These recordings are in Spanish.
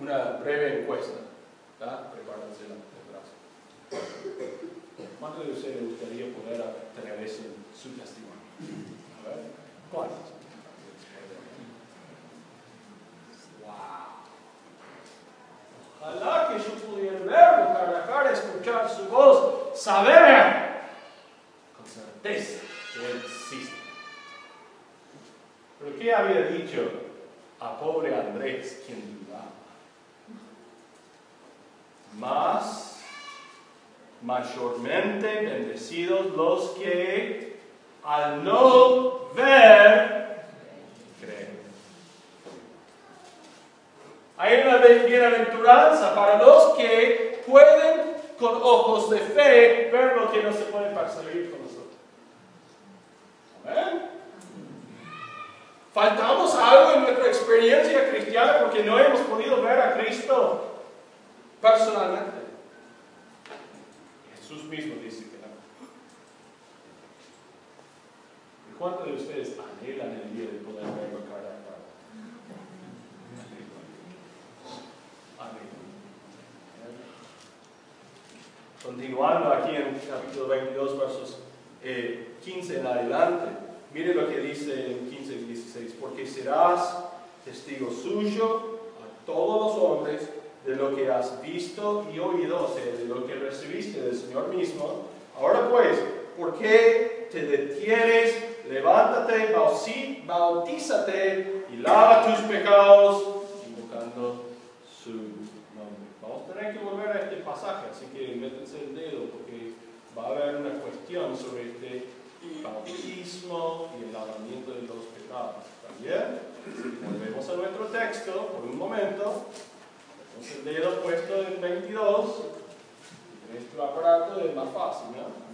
una breve encuesta. ¿tá? Prepárense el brazo. ¿Cuántos de ustedes les gustaría poder tener eso en su testimonio? A ver, ¿cuántos? ¡Wow! Ojalá que yo pudiera verlo, cara a cara, escuchar su voz, saber con certeza que Él existe. Pero ¿qué había dicho mayormente bendecidos los que al no ver creen. Hay una bienaventuranza para los que pueden con ojos de fe ver lo que no se puede percibir con nosotros. Amén. Faltamos algo en nuestra experiencia cristiana porque no hemos podido ver a Cristo personalmente. Jesús mismo dice que no. ¿Y cuántos de ustedes anhelan el día de poder verlo cara a cara? Continuando aquí en capítulo 22, versos 15 eh, en adelante, mire lo que dice en 15 y 16, porque serás testigo suyo a todos los hombres de lo que has visto y oído, o sea, de lo que recibiste del Señor mismo. Ahora pues, ¿por qué te detienes? Levántate, bautízate y lava tus pecados, invocando su nombre. Vamos a tener que volver a este pasaje, así que métense el dedo porque va a haber una cuestión sobre este bautismo y el lavamiento de los pecados. ¿También? Volvemos a nuestro texto por un momento. Entonces el dedo puesto en 22, nuestro aparato es más fácil, ¿no?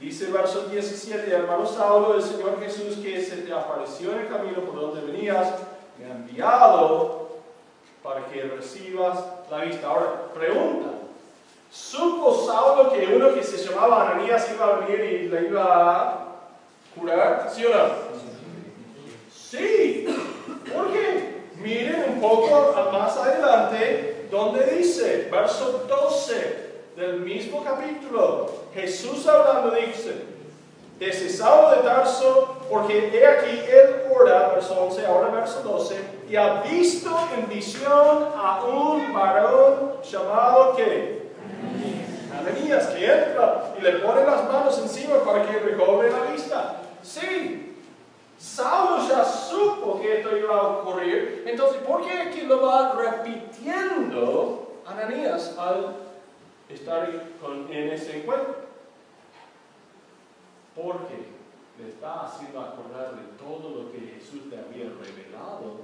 Dice el verso 17, hermano Saulo, el Señor Jesús que se te apareció en el camino por donde venías, me ha enviado para que recibas la vista. Ahora, pregunta, ¿supo Saulo que uno que se llamaba Ananías iba a venir y le iba a curar? ¿Sí o no? Sí. ¿Por qué? Miren un poco más adelante donde dice, verso 12 del mismo capítulo, Jesús hablando dice, Saulo de Tarso, porque he aquí él ora, verso 11, ahora verso 12, y ha visto en visión a un varón llamado que Ananías, que entra y le pone las manos encima para que recobre la vista. Sí, Saulo ya supo que esto iba a ocurrir, entonces ¿por qué aquí lo va repitiendo Ananías al estar en ese encuentro? Porque le está haciendo acordar de todo lo que Jesús le había revelado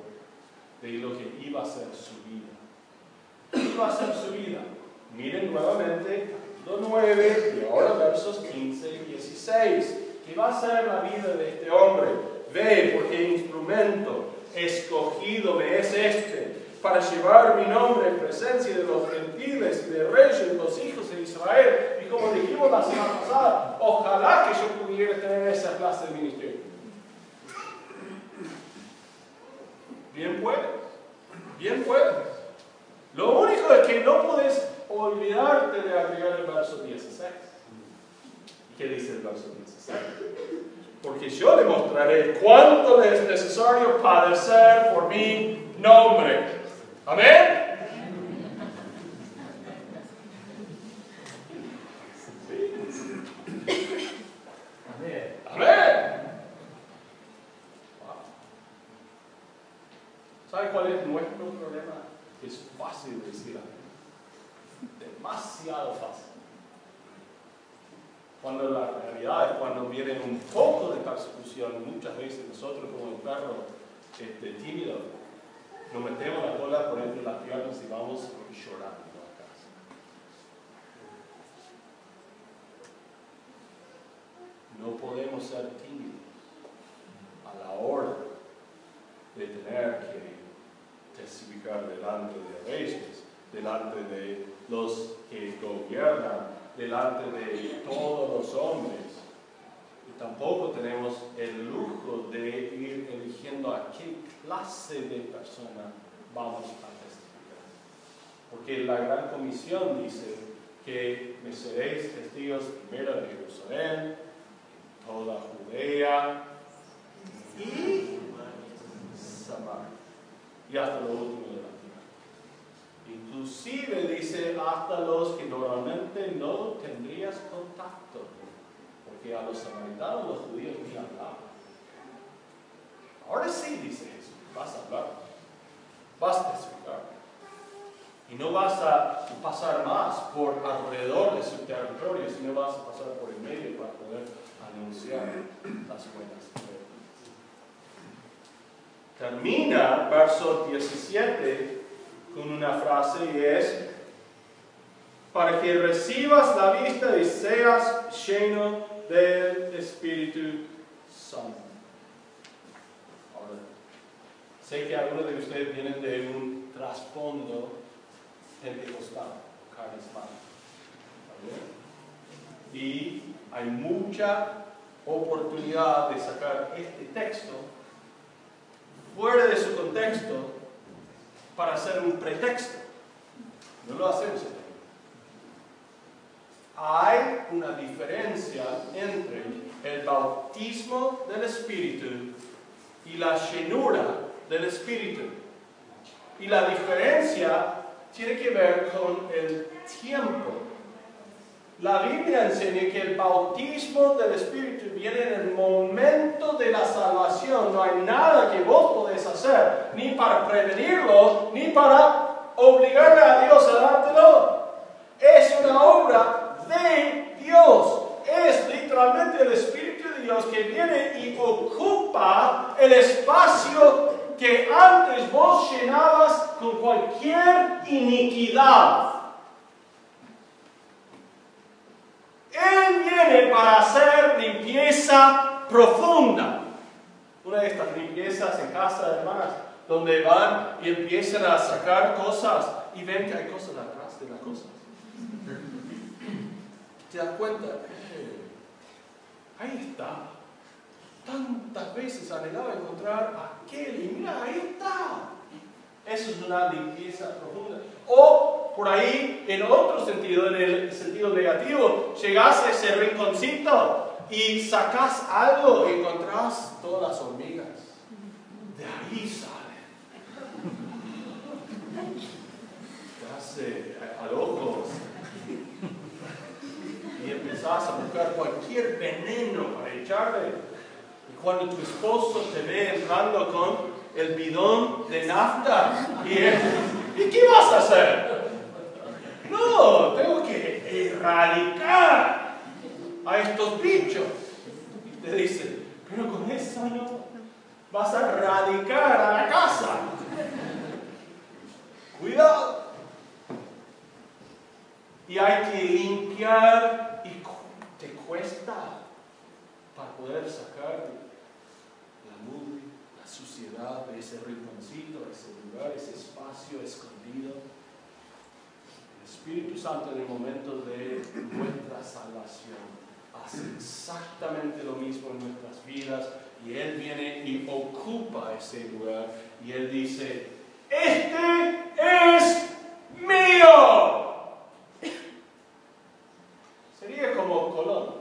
de lo que iba a ser su vida. ¿Qué iba a ser su vida? Miren nuevamente capítulo 9 y ahora versos 15 y 16. ¿Qué va a ser la vida de este hombre? Ve, porque instrumento escogido me es este, para llevar mi nombre en presencia de los gentiles y de reyes, los hijos de Israel. Y como dijimos la semana pasada, ojalá que yo pudiera tener esa clase de ministerio. Bien puedes, bien puedes. Lo único es que no puedes olvidarte de agregar el verso 16. ¿Qué dice el verso 16? Porque yo le mostraré cuánto es necesario padecer por mi nombre. Amén. Amén. ¿Sabe cuál es nuestro problema? Es fácil decir Demasiado fácil. Cuando la realidad es cuando viene un poco muchas veces nosotros como un perro este, tímido, nos metemos la cola por entre las piernas y vamos llorando a casa. No podemos ser tímidos a la hora de tener que testificar delante de reyes, delante de los que gobiernan delante de todos los hombres. Tampoco tenemos el lujo de ir eligiendo a qué clase de persona vamos a testificar. Porque la gran comisión dice que me seréis testigos primero de Jerusalén, toda Judea y Samaria, y hasta lo último de la tierra. Inclusive dice hasta los que normalmente no tendrías contacto, porque a los samaritanos los judíos ni hablaban. Ahora sí, dice Jesús, vas a hablar, vas a testificar. Y no vas a pasar más por alrededor de su territorio, sino vas a pasar por el medio para poder anunciar las buenas Termina verso 17 con una frase y es, para que recibas la vista y seas lleno del Espíritu Santo. Ahora, sé que algunos de ustedes vienen de un trasfondo pentecostal, carismático. Y hay mucha oportunidad de sacar este texto fuera de su contexto para hacer un pretexto. No lo hacemos Hay una diferencia entre el bautismo del Espíritu y la llenura del Espíritu. Y la diferencia tiene que ver con el tiempo. La Biblia enseña que el bautismo del Espíritu viene en el momento de la salvación. No hay nada que vos podés hacer, ni para prevenirlo, ni para obligarle a Dios a dártelo. Es una obra. El Espíritu de Dios que viene y ocupa el espacio que antes vos llenabas con cualquier iniquidad. Él viene para hacer limpieza profunda. Una de estas limpiezas en casa, hermanas, donde van y empiezan a sacar cosas y ven que hay cosas atrás de las cosas. ¿Te das cuenta? Ahí está tantas veces anhelaba encontrar aquel y mira, ahí está. Eso es una limpieza profunda. O por ahí, en otro sentido, en el sentido negativo, llegas a ese rinconcito y sacas algo y encontrás todas las hormigas. De ahí salen. Te hace ojo. Y empezás a buscar cualquier veneno para echarle cuando tu esposo te ve entrando con el bidón de nafta y, ¿y qué vas a hacer? No, tengo que erradicar a estos bichos. Y te dice, pero con eso no vas a erradicar a la casa. Cuidado. Y hay que limpiar y cuesta para poder sacar la suciedad de ese rinconcito, ese lugar, ese espacio escondido. El Espíritu Santo en el momento de nuestra salvación hace exactamente lo mismo en nuestras vidas y Él viene y ocupa ese lugar y Él dice, este es mío. Sería como Colón,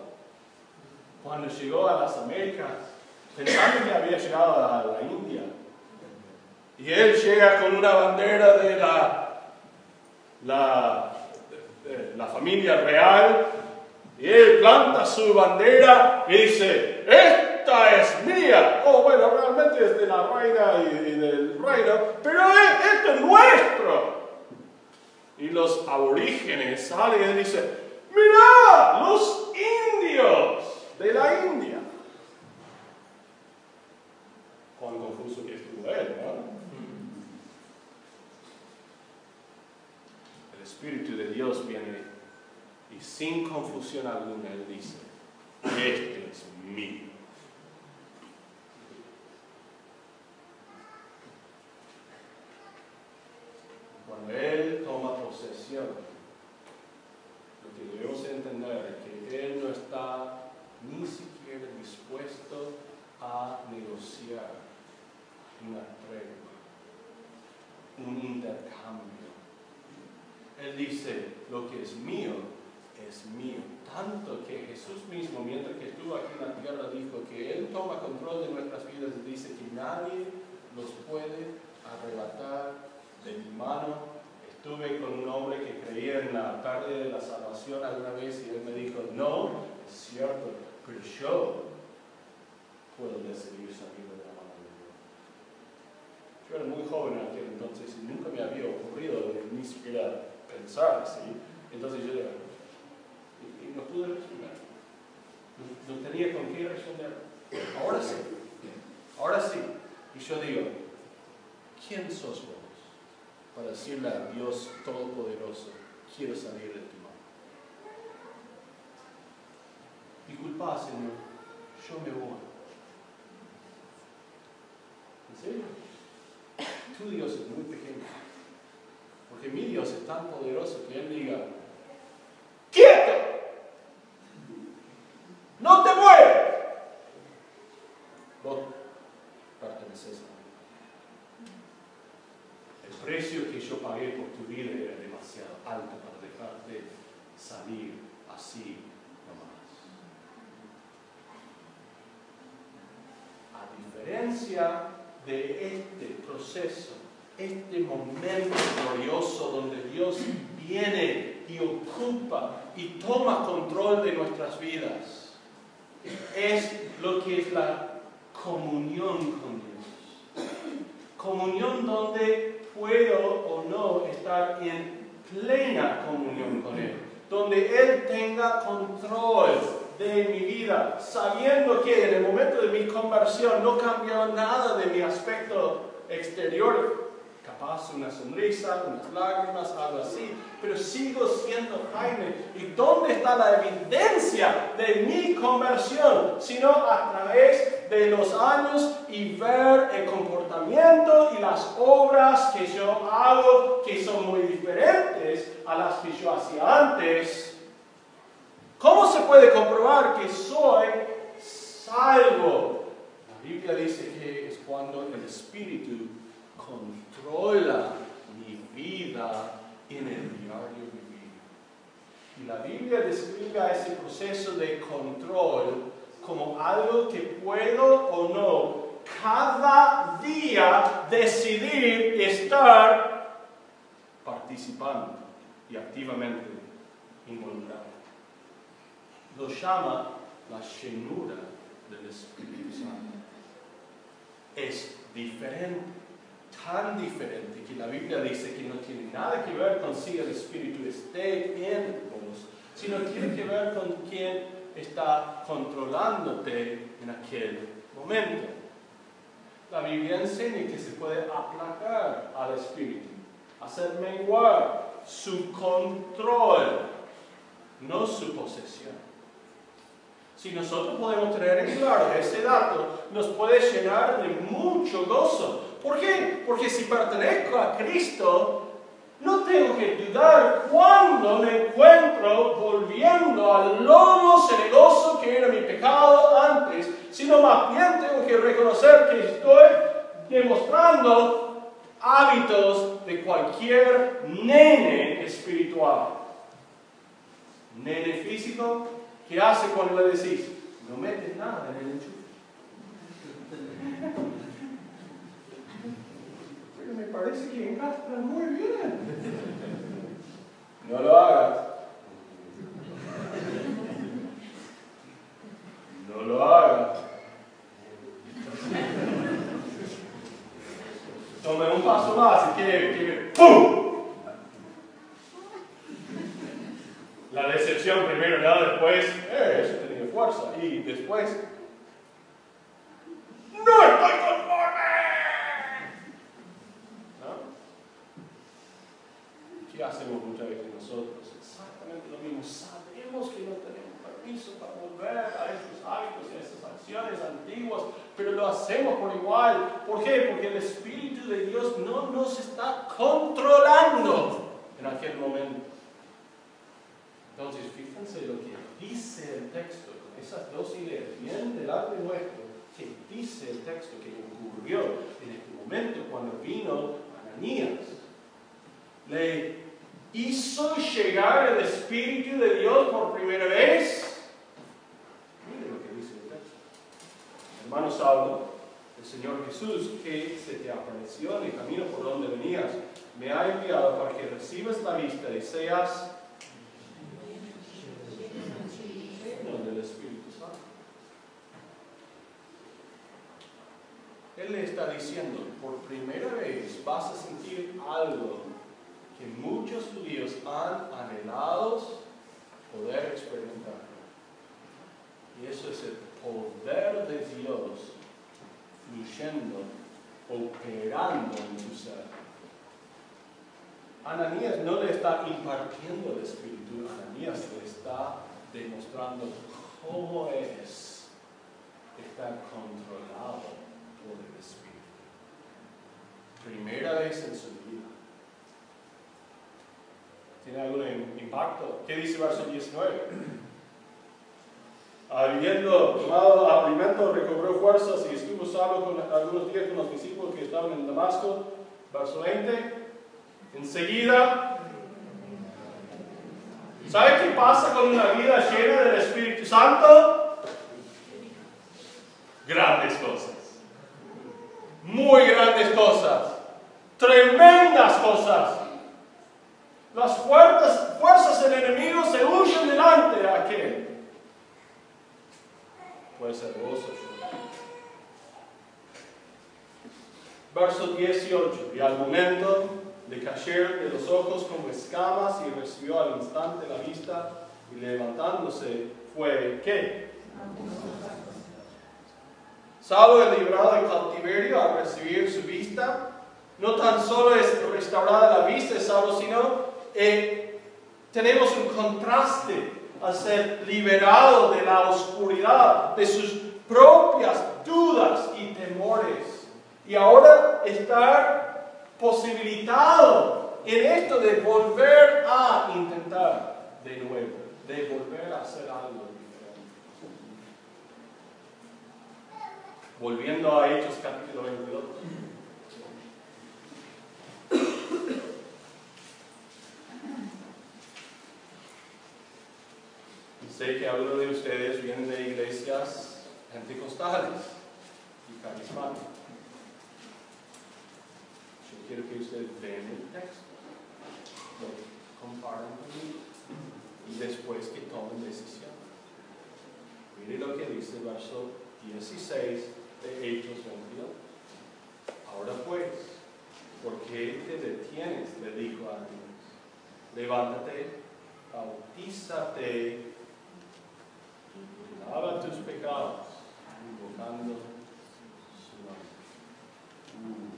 cuando llegó a las Américas pensando que había llegado a la India. Y él llega con una bandera de la, la, la familia real, y él planta su bandera y dice, esta es mía. Oh, bueno, realmente es de la reina y, del reino, pero esto es nuestro. Y los aborígenes salen y dicen, mira, los indios de la India cuán confuso que estuvo él, ¿no? El Espíritu de Dios viene y sin confusión alguna Él dice, este es mío. Cuando Él toma posesión, lo que debemos entender es que Él no está ni siquiera dispuesto a negociar una tregua, un intercambio. Él dice, lo que es mío es mío. Tanto que Jesús mismo, mientras que estuvo aquí en la tierra, dijo que Él toma control de nuestras vidas y dice que nadie nos puede arrebatar de mi mano. Estuve con un hombre que creía en la pérdida de la salvación alguna vez y él me dijo, no, es cierto, pero yo puedo decidir salir de la mano de Dios. Yo era muy joven en aquel entonces y nunca me había ocurrido ni siquiera pensar así. Entonces yo era, y, no pude responder. No, no tenía con qué responder. Ahora sí, ahora sí. Y yo digo, ¿quién sos vos para decirle a Dios Todopoderoso, quiero salir de tu mano? Disculpa, Señor, yo me voy. ¿En serio? Tu Dios es muy pequeño. Porque mi Dios es tan poderoso que Él diga, ¡No te mueves! Vos perteneces a mí. El precio que yo pagué por tu vida era demasiado alto para dejarte salir así nomás. A diferencia de este proceso, este momento glorioso donde Dios viene y ocupa y toma control de nuestras vidas, es lo que es la comunión con Dios. Comunión donde puedo o no estar en plena comunión con Él, donde Él tenga control de mi vida, sabiendo que en el momento de mi conversión no cambió nada de mi aspecto exterior, capaz una sonrisa, unas lágrimas, algo así, pero sigo siendo Jaime. ¿Y dónde está la evidencia de mi conversión? Sino a través de los años y ver el comportamiento y las obras que yo hago, que son muy diferentes a las que yo hacía antes. ¿Cómo se puede comprobar que soy salvo? La Biblia dice que es cuando el Espíritu controla mi vida en el diario vivir. Y la Biblia describe ese proceso de control como algo que puedo o no cada día decidir estar participando y activamente involucrado. Lo llama la llenura del Espíritu Santo. Es diferente tan diferente que la Biblia dice que no tiene nada que ver con si el Espíritu esté en vos, sino tiene que ver con quién está controlándote en aquel momento. La Biblia enseña que se puede aplacar al Espíritu, hacer menguar su control, no su posesión. Si nosotros podemos tener en claro ese dato, nos puede llenar de mucho gozo. ¿Por qué? Porque si pertenezco a Cristo, no tengo que dudar cuando me encuentro volviendo al lomo ceregoso que era mi pecado antes, sino más bien tengo que reconocer que estoy demostrando hábitos de cualquier nene espiritual. Nene físico, ¿Qué hace cuando le decís? No metes nada en el enchufe. Pero me parece que encastra muy bien. No lo hagas. No lo hagas. Tome un paso más y quiere, quiere ¡pum! La decepción primero, nada después, eh, eso tenía fuerza. Y después, ¡No estoy conforme! ¿No? ¿Qué hacemos muchas veces nosotros? Exactamente lo mismo. Sabemos que no tenemos permiso para volver a esos hábitos y a esas acciones antiguas, pero lo hacemos por igual. ¿Por qué? Porque el Espíritu de Dios no nos está controlando en aquel momento. Entonces, fíjense lo que dice el texto, con esas dos ideas bien delante nuestro, que dice el texto que ocurrió en este momento cuando vino Ananías. Le hizo llegar el Espíritu de Dios por primera vez? Lo que dice el texto. Hermanos, hablo el Señor Jesús que se te apareció en el camino por donde venías, me ha enviado para que recibas la vista y seas Espíritu Santo. Él le está diciendo, por primera vez vas a sentir algo muchos judíos han anhelado poder experimentar. Y eso es el poder de Dios fluyendo, operando en tu ser. Ananías no le está impartiendo el Espíritu, Ananías le está demostrando cómo es estar controlado por el Espíritu. Primera vez en su vida. ¿Tiene algún impacto? ¿Qué dice verso 19? Habiendo tomado alimento, recobró fuerzas y estuvo solo con algunos días con los discípulos que estaban en Damasco. Verso 20. Enseguida, ¿sabe qué pasa con una vida llena del Espíritu Santo? Grandes cosas. Muy grandes cosas. Tremendas cosas. Las fuerzas, del enemigo se huyen delante de aquel puede ser gozo. Verso 18. Y al momento le cayeron de los ojos como escamas y recibió al instante la vista y levantándose fue ¿qué? Salvo el librado del cautiverio al recibir su vista. No tan solo es restaurada la vista, salvo, sino eh, tenemos un contraste a ser liberado de la oscuridad, de sus propias dudas y temores. Y ahora estar posibilitado en esto de volver a intentar de nuevo, de volver a hacer algo diferente. Volviendo a Hechos capítulo 22. Sé que algunos de ustedes vienen de iglesias pentecostales y carismáticas. Yo quiero que ustedes vean el texto, lo compartan conmigo y después que tomen decisión. Mire lo que dice el verso 16 de Hechos 22. Ahora pues, ¿por qué te detienes? Le dijo a Dios. Levántate, bautízate lava tus pecados, invocando su nombre.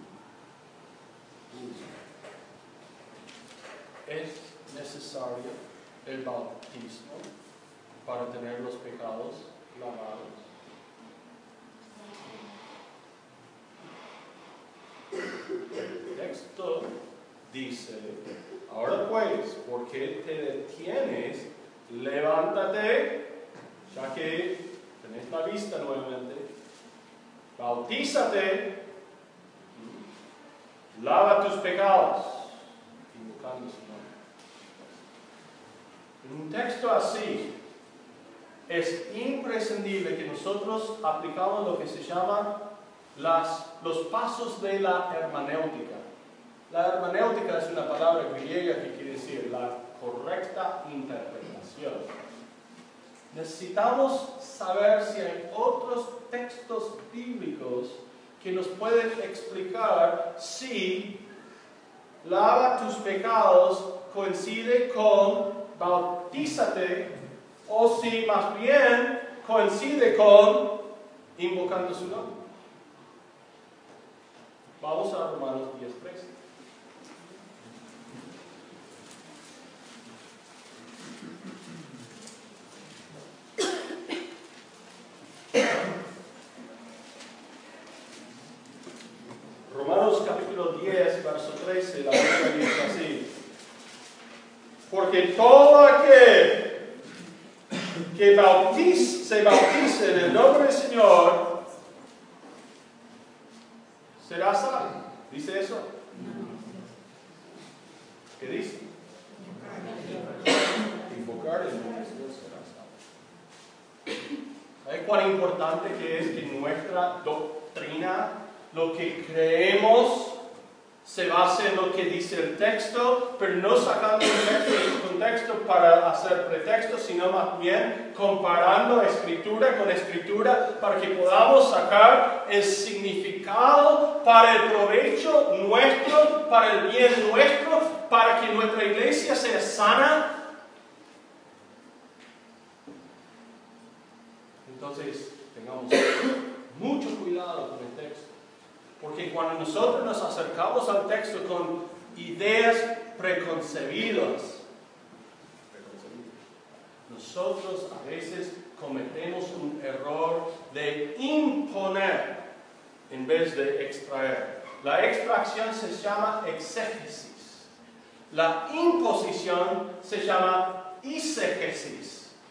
Es necesario el bautismo para tener los pecados lavados. El texto dice, ahora pues, ¿por qué te detienes? Levántate ya que tenés la vista nuevamente, bautízate, lava tus pecados, invocando su nombre. En un texto así, es imprescindible que nosotros aplicamos lo que se llama las, los pasos de la hermenéutica. La hermenéutica es una palabra griega que quiere decir la correcta interpretación. Necesitamos saber si hay otros textos bíblicos que nos pueden explicar si lava tus pecados coincide con bautízate o si más bien coincide con invocando su nombre. Vamos a Romanos 10, 13. Romanos capítulo 10, verso 13, la Biblia dice así. Porque todo aquel que bautice, se bautice en el nombre del Señor será salvo. ¿Dice eso? ¿Qué dice? de Dios será salvo. ¿Sabe cuán importante que es que nuestra doctrina, lo que creemos, se base en lo que dice el texto, pero no sacando el texto de su contexto para hacer pretexto, sino más bien comparando escritura con escritura para que podamos sacar el significado para el provecho nuestro, para el bien nuestro, para que nuestra iglesia sea sana. Entonces, tengamos mucho cuidado. Porque cuando nosotros nos acercamos al texto con ideas preconcebidas, nosotros a veces cometemos un error de imponer en vez de extraer. La extracción se llama exégesis. La imposición se llama isegesis.